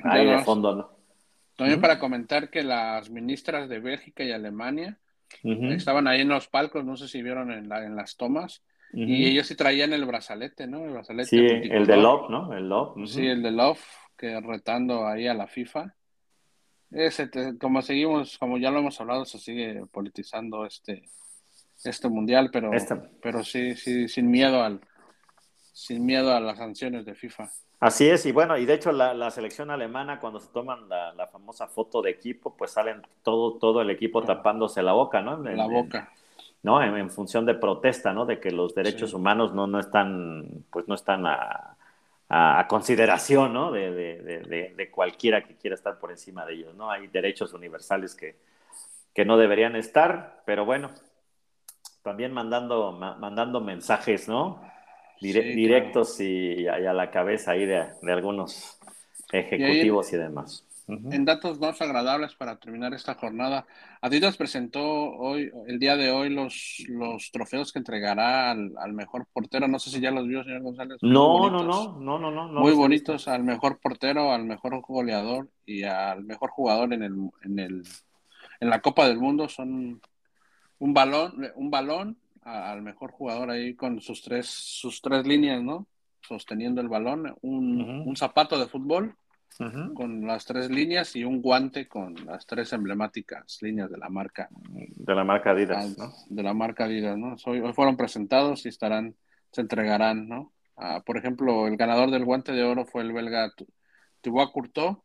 ahí de fondo no también para comentar que las ministras de Bélgica y Alemania Estaban ahí en los palcos, no sé si vieron en, en las tomas. Y ellos sí traían el brazalete, ¿no? El brazalete. Sí, el de Love, ¿no? El Love. Sí, el de Love, que retando ahí a la FIFA. Ese, como seguimos, como ya lo hemos hablado, se sigue politizando este, este mundial, pero, este. pero sí, sí, sin miedo al, sin miedo a las sanciones de FIFA. Así es, y bueno, y de hecho la, selección alemana cuando se toman la, famosa foto de equipo, pues salen todo, todo el equipo tapándose la boca, ¿no? la boca. ¿No? En, función de protesta, ¿no? De que los derechos humanos no, no están, pues no están a, consideración, ¿no? De, de, cualquiera que quiera estar por encima de ellos, ¿no? Hay derechos universales que, que no deberían estar, pero bueno, también mandando, mandando mensajes, ¿no? Directos y, a la cabeza ahí de, algunos ejecutivos y, demás. en datos más agradables para terminar esta jornada, Adidas presentó hoy, el día de hoy, los, los trofeos que entregará al, mejor portero. No sé si ya los vio, señor González. No, no, no, no, no, no, Muy bonitos al mejor portero, al mejor goleador y al mejor jugador en el, en el, en la Copa del Mundo. Son un balón, un balón al mejor jugador ahí con sus tres, sus tres líneas, ¿no? Sosteniendo el balón, un, un zapato de fútbol con las tres líneas y un guante con las tres emblemáticas líneas de la marca. De la marca Adidas, ¿no? De la marca Adidas, ¿no? Hoy, fueron presentados y estarán, se entregarán, ¿no? Ah, por ejemplo, el ganador del guante de oro fue el belga Thibaut Courtois,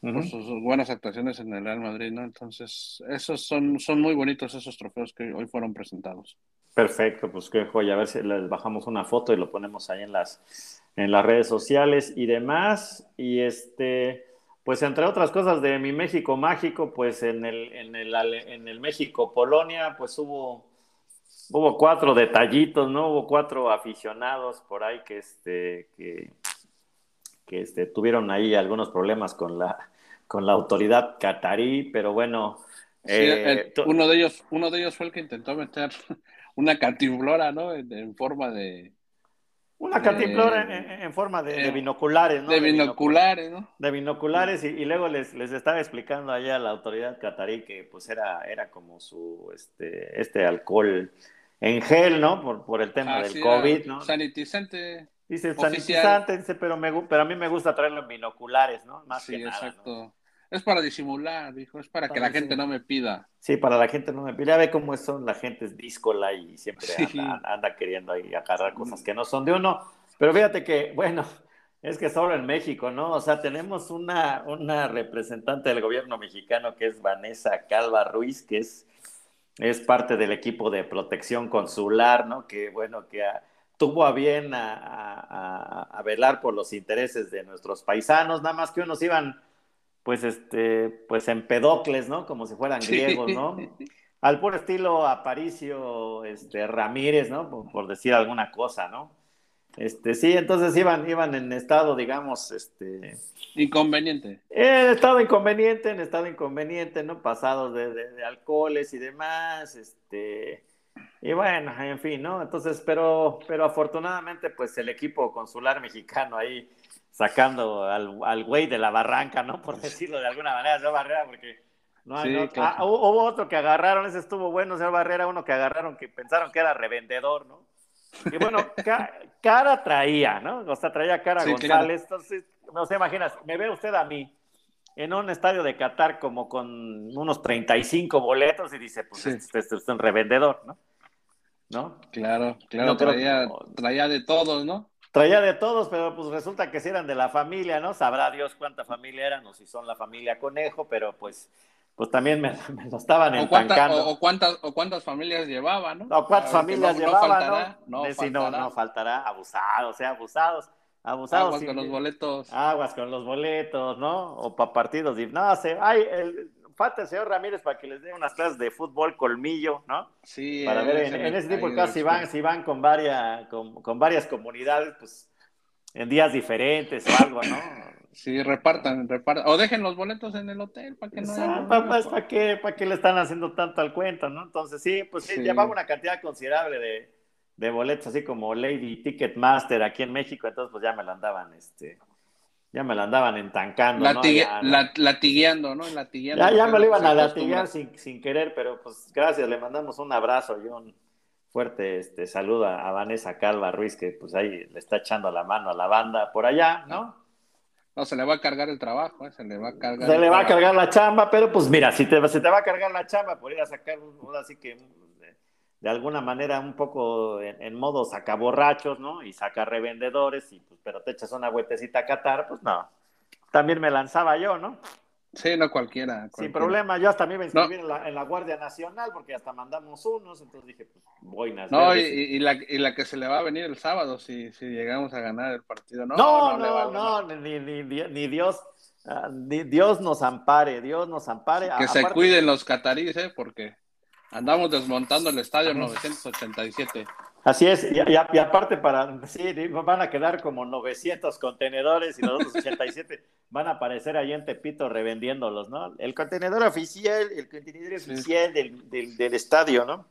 por sus buenas actuaciones en el Real Madrid, ¿no? Entonces, esos son, son muy bonitos esos trofeos que hoy fueron presentados. Perfecto, pues qué joya. A ver si les bajamos una foto y lo ponemos ahí en las, en las redes sociales y demás. Y este, pues entre otras cosas de mi México mágico, pues en el, en el, en el México Polonia, pues hubo, hubo cuatro detallitos, ¿no? Hubo cuatro aficionados por ahí que este, que, que este, tuvieron ahí algunos problemas con la, con la autoridad catarí, pero bueno. Eh, uno de ellos, uno de ellos fue el que intentó meter una cantimplora, ¿no? En, forma de... Una cantimplora en, forma de, binoculares, ¿no? De binoculares, ¿no? De binoculares y, luego les, les, estaba explicando allá a la autoridad catarí que pues era, era como su, este, este alcohol en gel, ¿no? Por, por el tema del COVID, ¿no? Sanitizante. Dice sanitizante, dice, pero, me, pero a mí me gusta traerlo en binoculares, ¿no? Más sí, que nada, exacto. Es para disimular, dijo, es para, que la gente no me pida. Sí, para la gente no me pida. Ya ve cómo son, la gente es díscola y siempre anda, queriendo ahí agarrar cosas que no son de uno. Pero fíjate que, bueno, es que solo en México, ¿no? O sea, tenemos una, una representante del gobierno mexicano que es Vanessa Calva Ruiz, que es, es parte del equipo de protección consular, ¿no? Que, bueno, que tuvo a bien a, a velar por los intereses de nuestros paisanos, nada más que unos iban pues este, pues Empedocles, ¿no? Como si fueran griegos, ¿no? Al puro estilo Aparicio este, Ramírez, ¿no? Por, decir alguna cosa, ¿no? Este, sí, entonces iban, iban en estado, digamos, este... Inconveniente. En estado inconveniente, en estado inconveniente, ¿no? Pasados de, de, alcoholes y demás, este... Y bueno, en fin, ¿no? Entonces, pero, pero afortunadamente, pues el equipo consular mexicano ahí sacando al, al güey de la barranca, ¿no? Por decirlo de alguna manera, señor Barrera, porque no, ah, hubo otro que agarraron, ese estuvo bueno, señor Barrera, uno que agarraron que pensaron que era revendedor, ¿no? Y bueno, cara traía, ¿no? O sea, traía cara González, entonces, no se imaginas, me ve usted a mí en un estadio de Qatar como con unos 35 boletos y dice, pues este, este, es un revendedor, ¿no? ¿No? Claro, claro, traía, traía de todos, ¿no? Traía de todos, pero pues resulta que si eran de la familia, ¿no? Sabrá Dios cuánta familia eran o si son la familia Conejo, pero pues, pues también me, lo estaban entancando. O, cuántas, o cuántas familias llevaban, ¿no? O cuántas familias llevaban, ¿no? No, faltará. no, no faltará, abusados, o sea, abusados. Abusados. Aguas con los boletos. Aguas con los boletos, ¿no? O para partidos. No, sé, hay, el, falta el señor Ramírez para que les dé unas clases de fútbol colmillo, ¿no? Sí. Para ver, en, ese tipo de casos, si van, si van con, varias, con, varias comunidades, pues en días diferentes o algo, ¿no? Sí, repartan, repartan. O dejen los boletos en el hotel para que no. ¿Para, para, qué, ¿Para qué le están haciendo tanto al cuento, no? Entonces, sí, pues sí, llevaba una cantidad considerable de, de boletos, así como Lady Ticketmaster aquí en México, entonces, pues ya me lo andaban, este ya me la andaban entancando. ¿no? latigueando, ¿no? ya, ya me lo iban a latiguear sin, sin, querer, pero pues gracias, le mandamos un abrazo y un fuerte este, saludo a, Vanessa Calva Ruiz, que pues ahí le está echando la mano a la banda por allá, ¿no? No, se le va a cargar el trabajo, ¿eh? se le va a cargar. Se le va a cargar la chamba, pero pues mira, si te, se te va a cargar la chamba, por ir a sacar un, así que de alguna manera un poco en, modo sacaborrachos, ¿no? Y saca revendedores, y, pues, pero te echas una vueltecita a Qatar, pues no. También me lanzaba yo, ¿no? Sí, no cualquiera. Sin problema, yo hasta me iba a inscribir en, la, Guardia Nacional porque hasta mandamos unos, entonces dije, pues boinas. No, y, la, y la que se le va a venir el sábado si, si llegamos a ganar el partido. No, no, no, no, ni, ni, ni, Dios. Ah, ni Dios nos ampare, Dios nos ampare. Que se cuiden los cataríes, ¿eh? Porque Andamos desmontando el estadio 987. Así es, y, aparte para, sí, van a quedar como 900 contenedores y los otros 87 van a aparecer ahí en Tepito revendiéndolos, ¿no? El contenedor oficial, el contenedor oficial del, del, estadio, ¿no?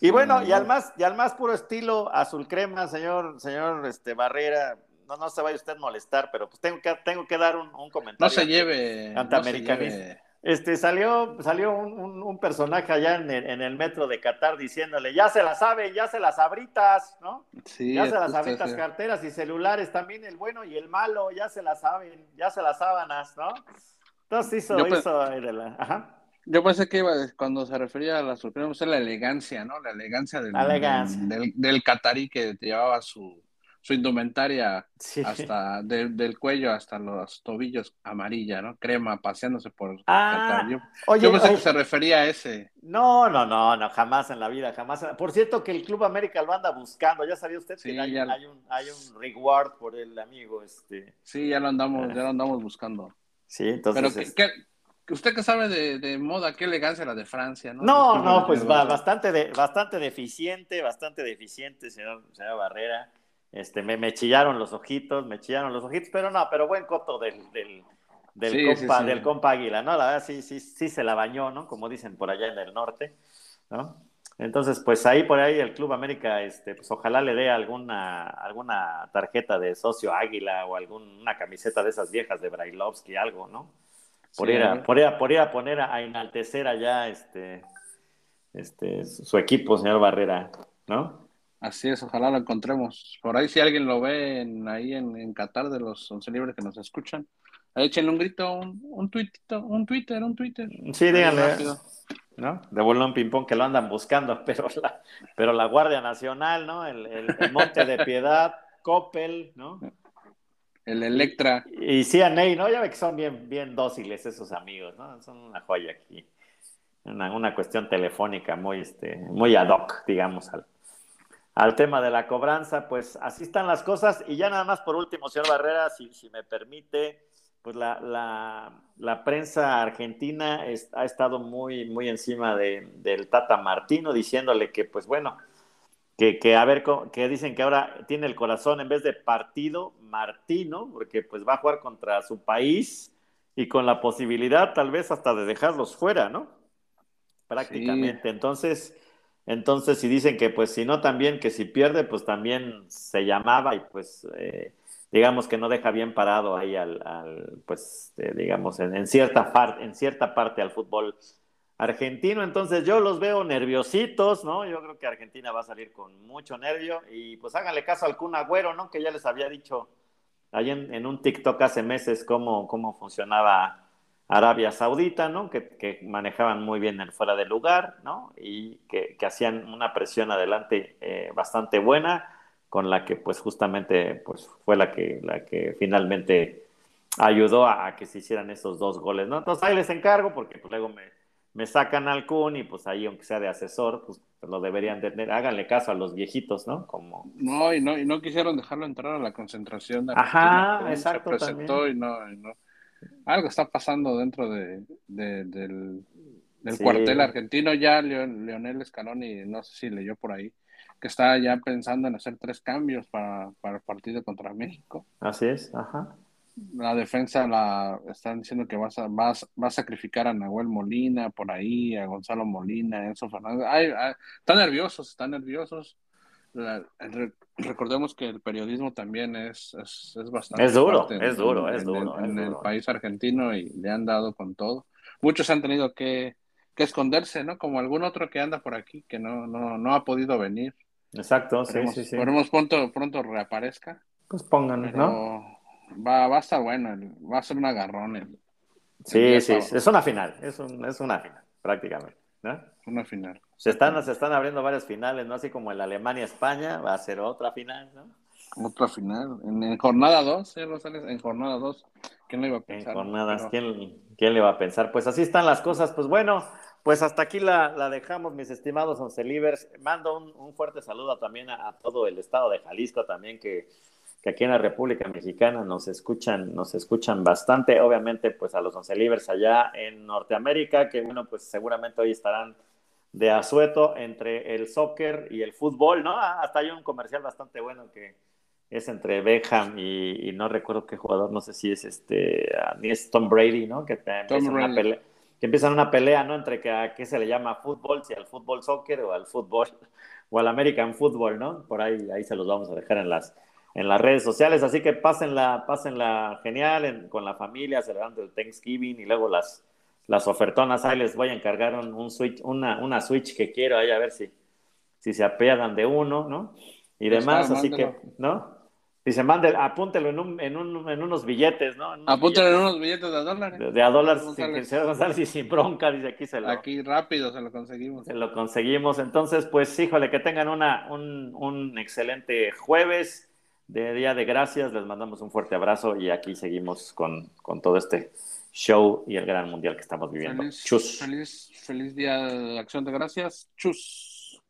Y bueno, y al más, y al más puro estilo azul crema, señor, señor este, Barrera, no, no se vaya usted a molestar, pero pues tengo que, tengo que dar un, comentario. No se lleve. Antiamericanista. Este, salió, salió un, personaje allá en el, metro de Qatar diciéndole, ya se la saben, ya se las abritas, ¿no? Sí, ya se las abritas carteras y celulares también, el bueno y el malo, ya se las saben, ya se las sábanas, ¿no? Entonces hizo, hizo Ajá. Yo pensé que iba, cuando se refería a la sorpresa, la elegancia, ¿no? La elegancia del, del, del, catarí que llevaba su, su indumentaria hasta del cuello hasta los tobillos amarilla, ¿no? Crema, paseándose por ah, yo, oye, pensé que se refería a ese. No, no, no, no, jamás en la vida, jamás. Por cierto, que el Club América lo anda buscando, ¿ya sabía usted que hay, un, hay un reward por el amigo? este Sí, ya lo andamos, ya lo andamos buscando. Sí, entonces... Pero, ¿Usted qué sabe de, moda? ¿Qué elegancia la de Francia? No, no, no pues va, bastante, de, bastante deficiente, bastante deficiente, señor, señor Barrera. Este, me, me, chillaron los ojitos, me chillaron los ojitos, pero no, pero buen coto del, del, del, compa, del compa Águila, ¿no? La verdad sí, sí, sí se la bañó, ¿no? Como dicen por allá en el norte, ¿no? Entonces, pues ahí por ahí el Club América, este, pues ojalá le dé alguna, alguna tarjeta de socio Águila o alguna camiseta de esas viejas de Brailovsky, algo, ¿no? Por, ir, a, por, ir, a, por ir a poner a, enaltecer allá este, este, su equipo, señor Barrera, ¿no? Así es, ojalá lo encontremos. Por ahí si alguien lo ve en, ahí en, en Qatar de los once libres que nos escuchan, échenle un grito, un, un tuitito, un Twitter, un Twitter. Sí, díganle. ¿no? De un ping-pong que lo andan buscando, pero la, pero la Guardia Nacional, ¿no? El, el, Monte de Piedad, Coppel, ¿no? El Electra. Y, y CNA, ¿no? Ya ve que son bien, bien dóciles esos amigos, ¿no? Son una joya aquí. Una, una cuestión telefónica muy, este, muy ad hoc, digamos, al, al tema de la cobranza, pues así están las cosas. Y ya nada más por último, señor Barrera, si, si me permite, pues la, la, prensa argentina ha estado muy, muy encima de, del Tata Martino, diciéndole que, pues bueno, que, que, a ver, que dicen que ahora tiene el corazón en vez de partido, Martino, porque pues va a jugar contra su país y con la posibilidad tal vez hasta de dejarlos fuera, ¿no? Prácticamente. Entonces entonces, si dicen que pues si no también, que si pierde, pues también se llamaba y pues eh, digamos que no deja bien parado ahí al, pues eh, digamos, en, cierta parte, en cierta parte al fútbol argentino. Entonces yo los veo nerviositos, ¿no? Yo creo que Argentina va a salir con mucho nervio y pues háganle caso al Kun Agüero, ¿no? Que ya les había dicho ahí en, en un TikTok hace meses cómo, cómo funcionaba Arabia Saudita, ¿no? Que, manejaban muy bien el fuera de lugar, ¿no? Y que, hacían una presión adelante eh, bastante buena, con la que pues justamente pues fue la que, la que finalmente ayudó a, que se hicieran esos dos goles, ¿no? Entonces ahí les encargo, porque pues, luego me, me sacan al Kun y pues ahí aunque sea de asesor, pues lo deberían tener, háganle caso a los viejitos, ¿no? Como... No, y no, y no quisieron dejarlo entrar a la concentración. De Ajá, exacto. Se presentó y no, y no algo está pasando dentro de, del, cuartel argentino. Ya Leonel Scaloni, no sé si leyó por ahí, que está ya pensando en hacer tres cambios para, para el partido contra México. Así es, ajá. La defensa la están diciendo que va a, va, a sacrificar a Nahuel Molina por ahí, a Gonzalo Molina, a Enzo Fernández. Ay, están nerviosos, están nerviosos recordemos que el periodismo también es, es, es bastante. Es duro, es duro, es duro. En, el país argentino y le han dado con todo. Muchos han tenido que, que, esconderse, ¿no? Como algún otro que anda por aquí que no, no, no ha podido venir. Exacto, sí, sí, sí. Esperemos pronto, pronto reaparezca. Pues pónganle, ¿no? Va, va a estar bueno, va a ser un agarrón. sí, sí, es una final, es, un, es una final, prácticamente. ¿no? Una final. Se están, se están abriendo varias finales, ¿no? Así como el Alemania-España, va a ser otra final, ¿no? Otra final. En, jornada 2, ¿eh, Rosales? En jornada 2. ¿Quién le iba a pensar? En jornadas, ¿quién, ¿quién, le va a pensar? Pues así están las cosas. Pues bueno, pues hasta aquí la, la dejamos, mis estimados Oncelivers. Mando un, un, fuerte saludo también a, todo el estado de Jalisco también, que, que, aquí en la República Mexicana nos escuchan, nos escuchan bastante. Obviamente, pues a los Oncelivers allá en Norteamérica, que bueno, pues seguramente hoy estarán de asueto entre el soccer y el fútbol, ¿no? Ah, hasta hay un comercial bastante bueno que es entre Beckham y, no recuerdo qué jugador, no sé si es este, ah, ni es Tom Brady, ¿no? Que empiezan, una pelea, que empiezan una pelea, ¿no? Entre que, a qué se le llama fútbol, si al fútbol soccer o al fútbol o al American Football, ¿no? Por ahí, ahí se los vamos a dejar en las, en las redes sociales, así que pásenla, pásenla genial con la familia, celebrando el Thanksgiving y luego las, las ofertonas, ahí les voy a encargar un, switch, una, una switch que quiero ahí a ver si, si se apeadan de uno, ¿no? Y demás, así que, ¿no? Dice, mande, apúntelo en, un, en, un, en unos billetes, ¿no? Apúntelo en unos billetes de a dólares. De, a dólares, sin, González y sin bronca, dice aquí se lo... Aquí rápido se lo conseguimos. Se lo conseguimos. Entonces, pues, híjole, que tengan una, un, un excelente jueves de Día de Gracias. Les mandamos un fuerte abrazo y aquí seguimos con, con todo este show y el gran mundial que estamos viviendo. Feliz, Chus. Feliz, feliz Día de Acción de Gracias. Chus.